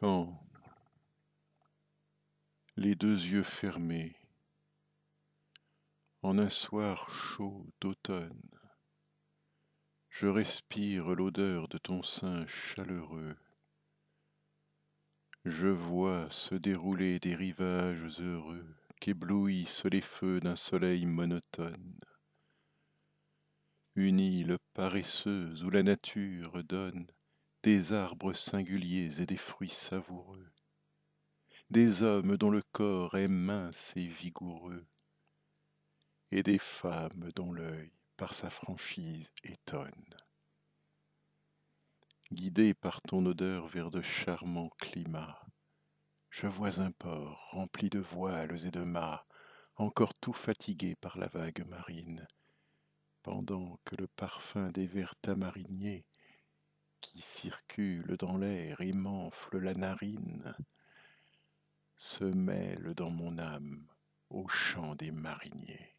Quand, les deux yeux fermés, en un soir chaud d'automne, je respire l'odeur de ton sein chaleureux, je vois se dérouler des rivages heureux qu'éblouissent les feux d'un soleil monotone. Une île paresseuse où la nature donne des arbres singuliers et des fruits savoureux, des hommes dont le corps est mince et vigoureux, et des femmes dont l'œil par sa franchise étonne. Guidé par ton odeur vers de charmants climats, je vois un port rempli de voiles et de mâts, encore tout fatigué par la vague marine, pendant que le parfum des vers tamariniers circule dans l'air et m'enfle la narine se mêle dans mon âme au chant des mariniers.